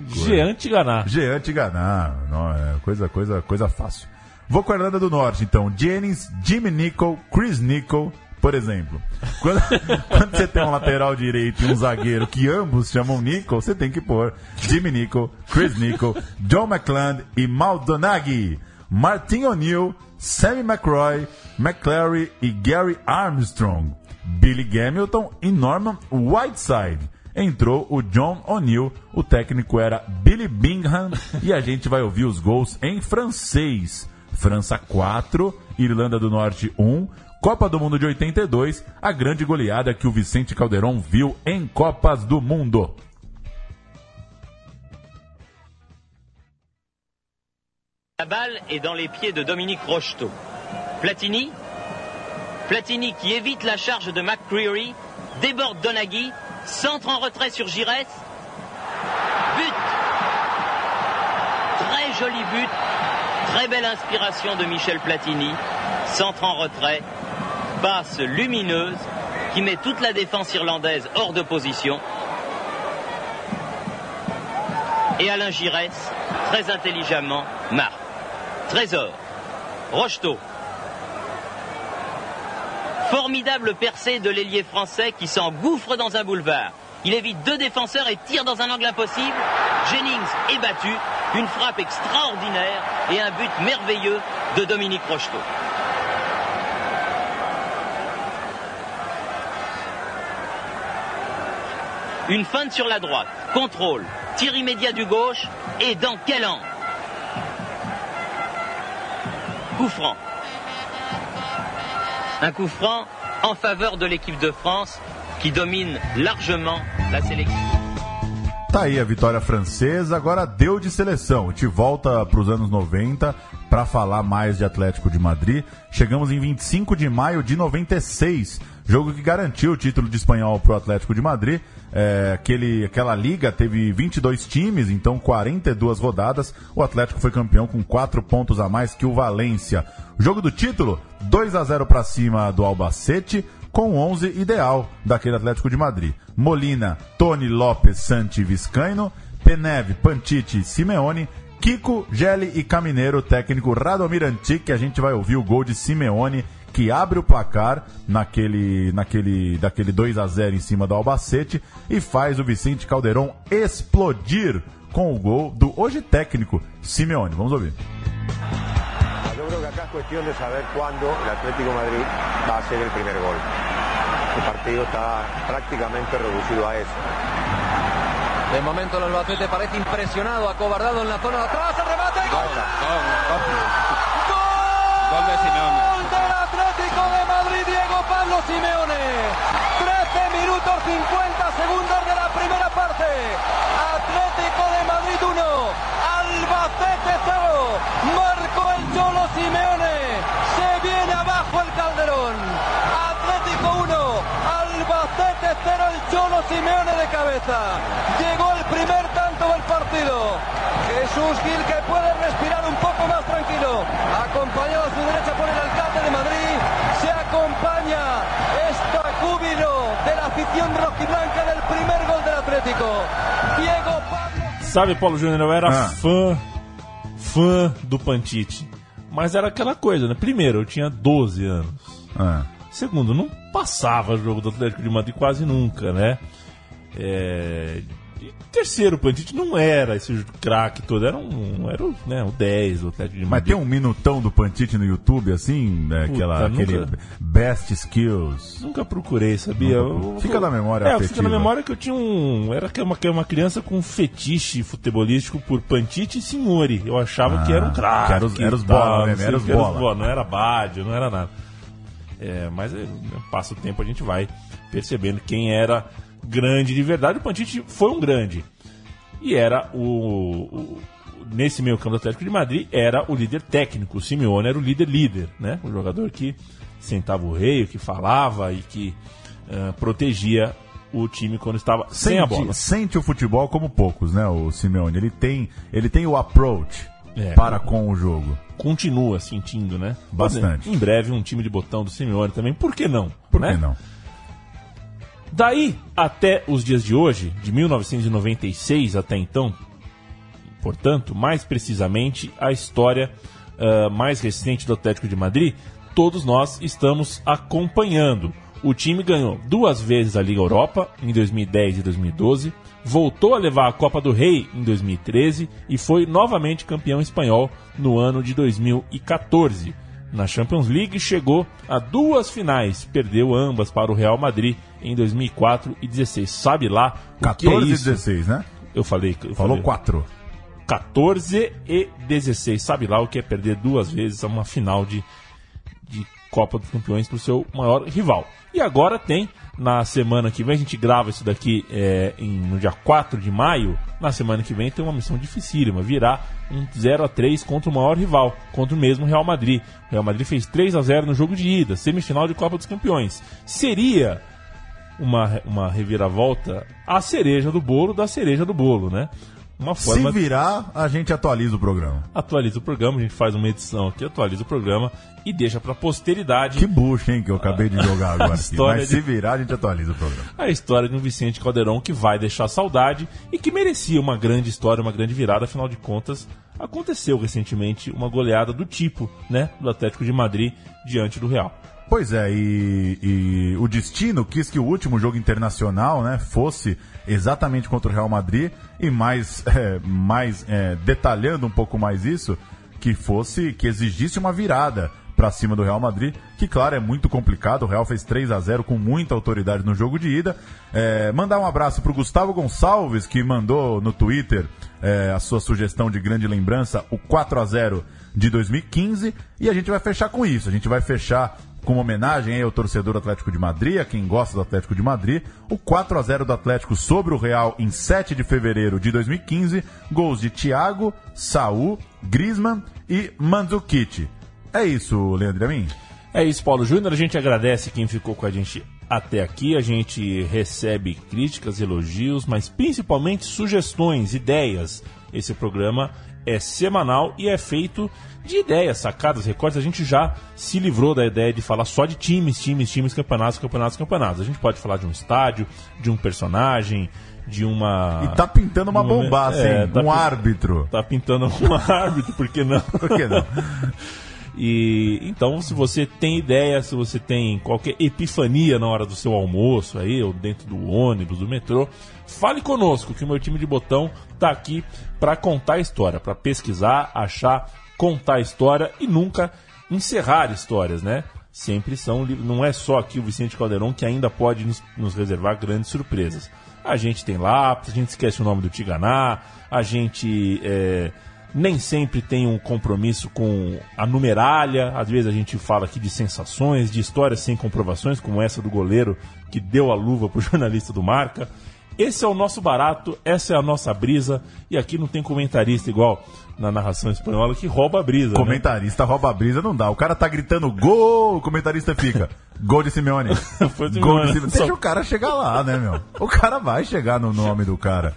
Jean Tiganá. Jean Tiganá, não, é coisa, coisa, coisa fácil. Vou com a Irlanda do Norte, então. Jennings, Jimmy Nicol, Chris Nicol, por exemplo. Quando, quando você tem um lateral direito e um zagueiro que ambos chamam Nicol, você tem que pôr Jimmy Nicol, Chris Nicol, John McCland e Maldonaghi. Martin O'Neill, Sammy McRoy, McClary e Gary Armstrong. Billy Hamilton e Norman Whiteside. Entrou o John O'Neill, o técnico era Billy Bingham e a gente vai ouvir os gols em francês. França 4, Irlanda do Norte 1, Copa do Mundo de 82, a grande goleada que o Vicente Calderon viu em Copas do Mundo. La balle est dans les pieds de Dominique Rocheteau. Platini. Platini qui évite la charge de McCreary, déborde Donaghy, centre en retrait sur Gires. But Très joli but, très belle inspiration de Michel Platini. Centre en retrait, passe lumineuse qui met toute la défense irlandaise hors de position. Et Alain Giresse, très intelligemment, marque. Trésor. Rocheteau. Formidable percée de l'ailier français qui s'engouffre dans un boulevard. Il évite deux défenseurs et tire dans un angle impossible. Jennings est battu. Une frappe extraordinaire et un but merveilleux de Dominique Rocheteau. Une feinte sur la droite. Contrôle. Tir immédiat du gauche. Et dans quel angle Coup franc. Un coup franc en faveur de l'équipe de France qui domine largement la sélection. Tá aí a vitória francesa, agora deu de seleção. A gente volta para os anos 90 para falar mais de Atlético de Madrid. Chegamos em 25 de maio de 96, jogo que garantiu o título de espanhol para o Atlético de Madrid. É, aquele, aquela liga teve 22 times, então 42 rodadas. O Atlético foi campeão com 4 pontos a mais que o Valência. Jogo do título, 2 a 0 para cima do Albacete com 11 ideal daquele Atlético de Madrid. Molina, Tony Lopes, Santi Viscaino, Peneve, Pantiti, Simeone, Kiko, Gelli e Camineiro, técnico Radomir Antic, a gente vai ouvir o gol de Simeone, que abre o placar naquele, naquele, daquele 2 a 0 em cima do Albacete e faz o Vicente Calderon explodir com o gol do hoje técnico Simeone. Vamos ouvir. Creo que acá es cuestión de saber cuándo el Atlético de Madrid va a hacer el primer gol. El partido está prácticamente reducido a eso. De momento el Albacete parece impresionado, acobardado en la zona de atrás, el remate y gol. Gol de Simeone. Gol del Atlético de Madrid, Diego Pablo Simeone. 13 minutos 50 segundos de la primera parte. Atlético de Madrid 1, Albacete 0. Simeone. Se viene abajo el Calderón. Atlético 1, Albacete 0, el Cholo Simeone de cabeza. Llegó el primer tanto del partido. Jesús Gil que puede respirar un poco más tranquilo. Acompañado a su derecha por el alcalde de Madrid. Se acompaña este júbilo de la afición rojiblanca del primer gol del Atlético. Diego Pablo. Sabe, Paulo Júnior, eu era Ah. fã, fã do Pantite. Mas era aquela coisa, né? Primeiro, eu tinha 12 anos. Ah. Segundo, não passava jogo do Atlético de Madrid quase nunca, né? É... e terceiro, o Pantite não era esse craque todo, era um. Era o, né, o 10 do Atlético de Mas tem um minutão do Pantite no YouTube, assim, né, Puta, aquela, aquele nunca- Best Skills. Nunca procurei, sabia? Nunca procurei. Fica na memória É, fica afetiva. na memória que eu tinha um. Era uma, uma criança com um fetiche futebolístico por Pantite e Signori. Eu achava Ah, que era um craque. que era os- era os bola sei era o os que, bola. Não era Bádio, não era nada. É, mas é, passa o tempo a gente vai percebendo quem era grande de verdade. O Pantite foi um grande. E era o, o nesse meio campo do Atlético de Madrid era o líder técnico. O Simeone era o líder líder, né? O jogador que sentava o rei, que falava e que uh, protegia o time quando estava Sente, sem a bola. Sente o futebol como poucos, né, o Simeone. Ele tem, ele tem o approach É. para com o jogo. Continua sentindo, né? Bastante. Em breve um time de botão do Simeone também. Por que não? Por né? que não? Daí até os dias de hoje, de 1996 até então, portanto, mais precisamente, a história ah, mais recente do Atlético de Madrid, todos nós estamos acompanhando. O time ganhou duas vezes a Liga Europa, em 2010 e 2012, voltou a levar a Copa do Rei em 2013 e foi novamente campeão espanhol no ano de 2014. Na Champions League chegou a duas finais, perdeu ambas para o Real Madrid em 2004 e 16. Sabe lá o 14 que é e isso? 16, né? Eu falei, eu Falou falei 4. 14 e 16. Sabe lá o que é perder duas vezes uma final de, de Copa dos Campeões para o seu maior rival. E agora tem, na semana que vem, a gente grava isso daqui é, em- no dia 4 de maio. Na semana que vem tem uma missão dificílima: virar um 0 a 3 contra o maior rival, contra o mesmo Real Madrid. O Real Madrid fez 3 a 0 no jogo de ida, semifinal de Copa dos Campeões. Seria uma, uma reviravolta a cereja do bolo da cereja do bolo, né? Uma forma Se virar, a gente atualiza o programa. atualiza o programa, a gente faz uma edição aqui, atualiza o programa e deixa pra posteridade Que bucha, hein, que eu acabei de jogar agora. aqui. história Mas de- se virar, a gente atualiza o programa. a história de um Vicente Caldeirão que vai deixar saudade e que merecia uma grande história, uma grande virada, afinal de contas, aconteceu recentemente uma goleada do tipo, né, do Atlético de Madrid diante do Real. Pois é, e, e o destino quis que o último jogo internacional né, fosse exatamente contra o Real Madrid e mais, é, mais é, detalhando um pouco mais isso, que fosse que exigisse uma virada para cima do Real Madrid, que claro é muito complicado. O Real fez 3 a 0 com muita autoridade no jogo de ida. É, mandar um abraço para o Gustavo Gonçalves que mandou no Twitter é, a sua sugestão de grande lembrança, o 4 a 0 de 2015, e a gente vai fechar com isso. A gente vai fechar com uma homenagem aí ao torcedor Atlético de Madrid, a quem gosta do Atlético de Madrid, o 4 a 0 do Atlético sobre o Real em 7 de fevereiro de 2015, gols de Thiago, Saul, Griezmann e Mandzukic. É isso, Leandro Amin? É isso, Paulo Júnior. A gente agradece quem ficou com a gente até aqui. A gente recebe críticas, elogios, mas principalmente sugestões, ideias. Esse programa é semanal e é feito de ideias, sacadas, recortes. A gente já se livrou da ideia de falar só de times, times, times, campeonatos, campeonatos, campeonatos. A gente pode falar de um estádio, de um personagem, de uma. E tá pintando uma bombaça, é, hein? tá um pin- árbitro. Tá pintando um árbitro, por que não? Por que não? E então, se você tem ideia, se você tem qualquer epifania na hora do seu almoço aí, ou dentro do ônibus, do metrô, fale conosco, que o meu time de botão tá aqui para contar a história, para pesquisar, achar, contar a história e nunca encerrar histórias, né? Sempre são, não é só aqui o Vicente Caldeirão que ainda pode nos, nos reservar grandes surpresas. A gente tem lápis, a gente esquece o nome do Tiganá, a gente é, nem sempre tem um compromisso com a numeralha. Às vezes a gente fala aqui de sensações, de histórias sem comprovações, como essa do goleiro que deu a luva pro jornalista do Marca. Esse é o nosso barato, essa é a nossa brisa, e aqui não tem comentarista igual na narração espanhola que rouba a brisa. né? Comentarista rouba a brisa, não dá. O cara tá gritando gol, o comentarista fica. Gol de Simeone. Foi Gol de Simeone. Só- Deixa o cara chegar lá, né, meu? O cara vai chegar no nome do cara.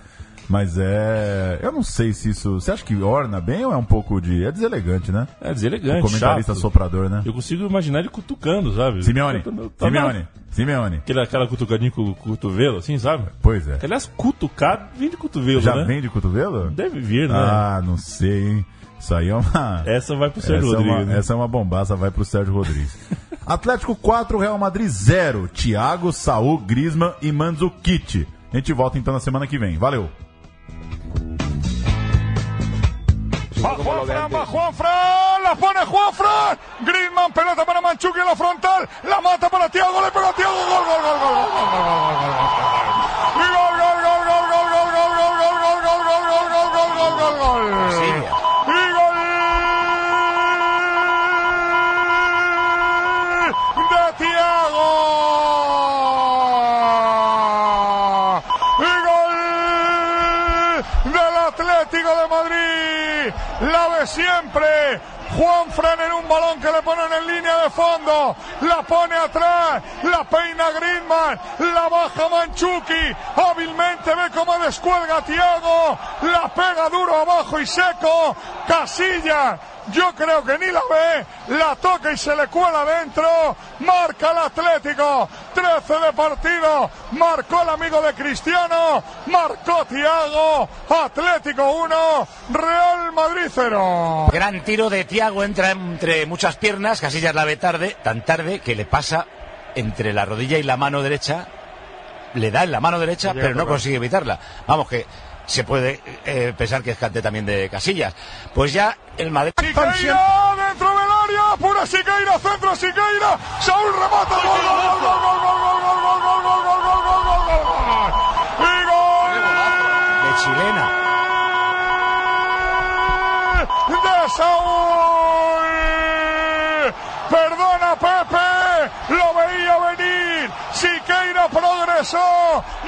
Mas é. Eu não sei se isso. Você acha que orna bem ou é um pouco de. É deselegante, né? É deselegante, O comentarista chato. soprador, né? Eu consigo imaginar ele cutucando, sabe? Simeone. Tá Simeone. na- Simeone. Aquela, aquela cutucadinha com o cotovelo, assim, sabe? Pois é. Aliás, cutucar vem de cotovelo, Já né? vem de cotovelo? Deve vir, né? Ah, não sei, hein? Isso aí é uma. Essa vai pro Sérgio essa é Rodrigues. uma, né? essa é uma bombaça, vai pro Sérgio Rodrigues. Atlético 4, Real Madrid 0. Thiago, Saul, Griezmann e Mandzukic. A gente volta então na semana que vem. Valeu! Va Juanfran, va Juanfran, la pone Juanfran. Griezmann, pelota para Manchuki en la frontal, la mata para Thiago, le pega a Thiago, gol, gol, gol, gol, gol, gol, gol, gol, gol, gol. Gol, gol, gol, gol, gol, gol, gol, gol, gol, gol, gol, gol, gol, gol, gol, gol, gol. Gol siempre. Juan Fran en un balón que le ponen en línea de fondo, la pone atrás, la peina Griezmann, la baja Manchuki, hábilmente ve cómo descuelga Tiago, la pega duro abajo y seco, Casilla, yo creo que ni la ve, la toca y se le cuela dentro, marca el Atlético, 13 de partido, marcó el amigo de Cristiano, marcó Tiago, Atlético 1, Real Madrid 0. Gran tiro de Tiago, entra entre muchas piernas, Casillas la ve tarde, tan tarde que le pasa entre la rodilla y la mano derecha, le da en la mano derecha, pero no consigue evitarla. Vamos que se puede eh, pensar que es cante también de Casillas. Pues ya el Madrid... Siqueira dentro del área, pura Siqueira, centro Siqueira, Saúl remata, gol, gol, gol, gol, gol, gol, gol, gol, gol, gol, gol, gol, gol, gol. Y de chilena. de Saúl. Perdona Pepe, lo veía venir. Siqueira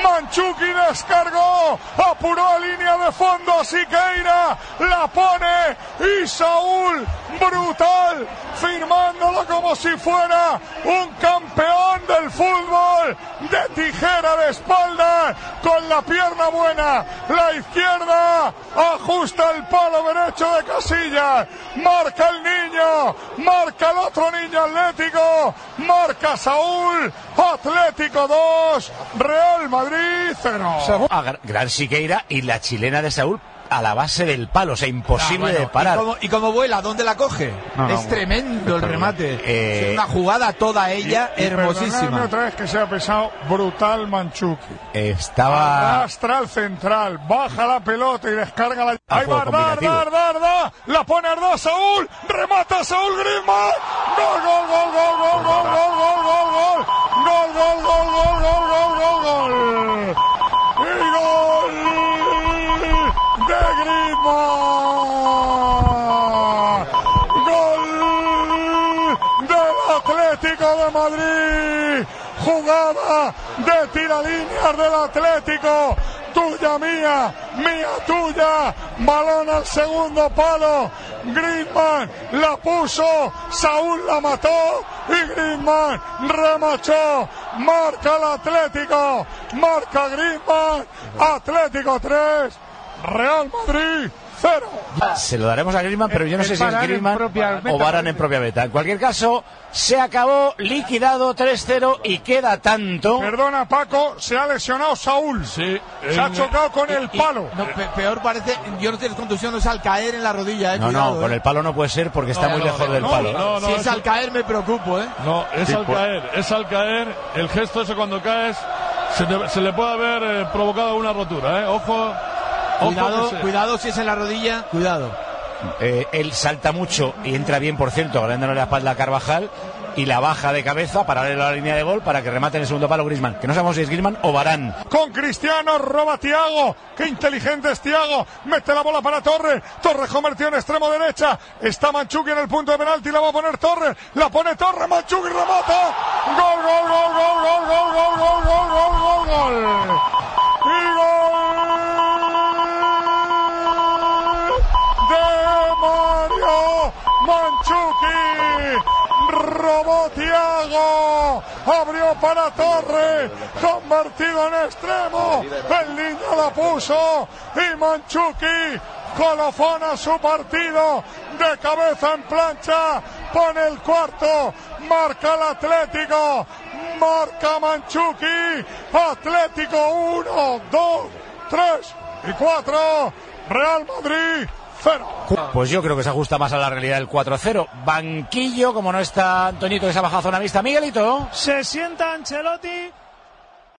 Manchuki descargó, apuró a línea de fondo. Siqueira, la pone. Y Saúl, brutal, firmándolo como si fuera un campeón del fútbol, de tijera de espalda, con la pierna buena, la izquierda ajusta el palo derecho de Casillas, marca el niño, marca el otro niño atlético, marca Saúl, Atlético 2, Real Madrid 0. A Gra- Gran Siqueira y la chilena de Saúl a la base del palo, o sea, imposible Ah, bueno, de parar. ¿Y cómo, y cómo vuela? ¿Dónde la coge? No, no, es tremendo el remate. Eh, es una jugada toda ella Y hermosísima. otra vez que se ha pesado brutal Manchuki. Estaba... Arrastra al central, baja la pelota y descarga la. Ahí va Arda, combinativo. Arda, Arda, Arda, la pone Arda Saúl, remata Saúl Griezmann. Gol, gol, gol, gol, gol, gol, gol, gol, gol, gol. Gol, gol, gol, gol, gol, gol, gol, gol. Gol del Atlético de Madrid. Jugada de tiralíneas del Atlético. Tuya mía, mía tuya. Balón al segundo palo. Griezmann la puso. Saúl la mató. Y Griezmann remachó. Marca el Atlético. Marca Griezmann. Atlético 3. Real Madrid 0. Se lo daremos a Griezmann, pero yo no El sé si es Griezmann o Varan en propia meta. En cualquier caso, se acabó, liquidado 3-0 y queda tanto. Perdona, Paco, se ha lesionado Saúl. Sí. Se ha en- chocado con el palo. No, pe- peor parece, yo no tienes contusión, no es al caer en la rodilla, eh. No, cuidado, no, con eh. el palo no puede ser porque está No, muy no, lejos no, del no, palo. no, no, si es al caer me preocupo, eh. No, es Sí, al pues- caer, es al caer. El gesto ese cuando caes se, te- se le puede haber eh, provocado una rotura, ¿eh? Ojo. Cuidado, cuidado si es en la rodilla, cuidado. Eh, él salta mucho y entra bien, por cierto, ganándole la espalda a Carvajal y la baja de cabeza para darle la línea de gol para que remate en el segundo palo Griezmann. Que no sabemos si es Griezmann o Varane. Con Cristiano, roba Tiago. Qué inteligente es Tiago. Mete la bola para Torres. Torres convertido en extremo derecha. Está Manchuki en el punto de penalti. La va a poner Torres. La pone Torres. Manchuki remata. Gol, gol, gol, gol, gol, gol, gol, gol, gol, gol, gol, gol. Y gol de Mario Manchuki. Robó. Abrió para Torres. Convertido en extremo. El niño la puso. Y Manchuki colofona su partido. De cabeza en plancha. Pone el cuarto. Marca el Atlético. Marca Manchuki. Atlético 1, 2, 3 y 4. Real Madrid 0. Pues yo creo que se ajusta más a la realidad del 4-0. Banquillo, como no está Antonito que se ha bajado a zona vista. Miguelito. Se sienta Ancelotti